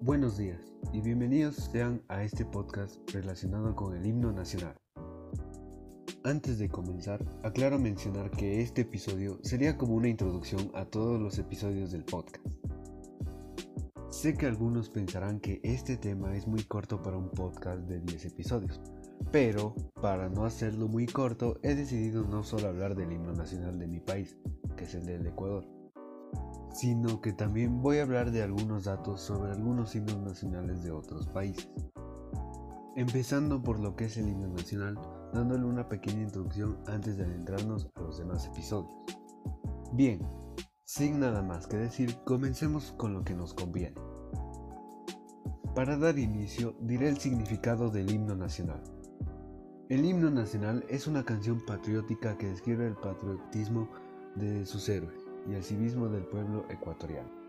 Buenos días y bienvenidos sean a este podcast relacionado con el himno nacional. Antes de comenzar, aclaro mencionar que este episodio sería como una introducción a todos los episodios del podcast. Sé que algunos pensarán que este tema es muy corto para un podcast de 10 episodios, pero para no hacerlo muy corto he decidido no solo hablar del himno nacional de mi país, que es el del Ecuador, sino que también voy a hablar de algunos datos sobre algunos himnos nacionales de otros países. Empezando por lo que es el himno nacional, dándole una pequeña introducción antes de adentrarnos a los demás episodios. Bien, sin nada más que decir, comencemos con lo que nos conviene. Para dar inicio, diré el significado del himno nacional. El himno nacional es una canción patriótica que describe el patriotismo de sus héroes y el civismo del pueblo ecuatoriano.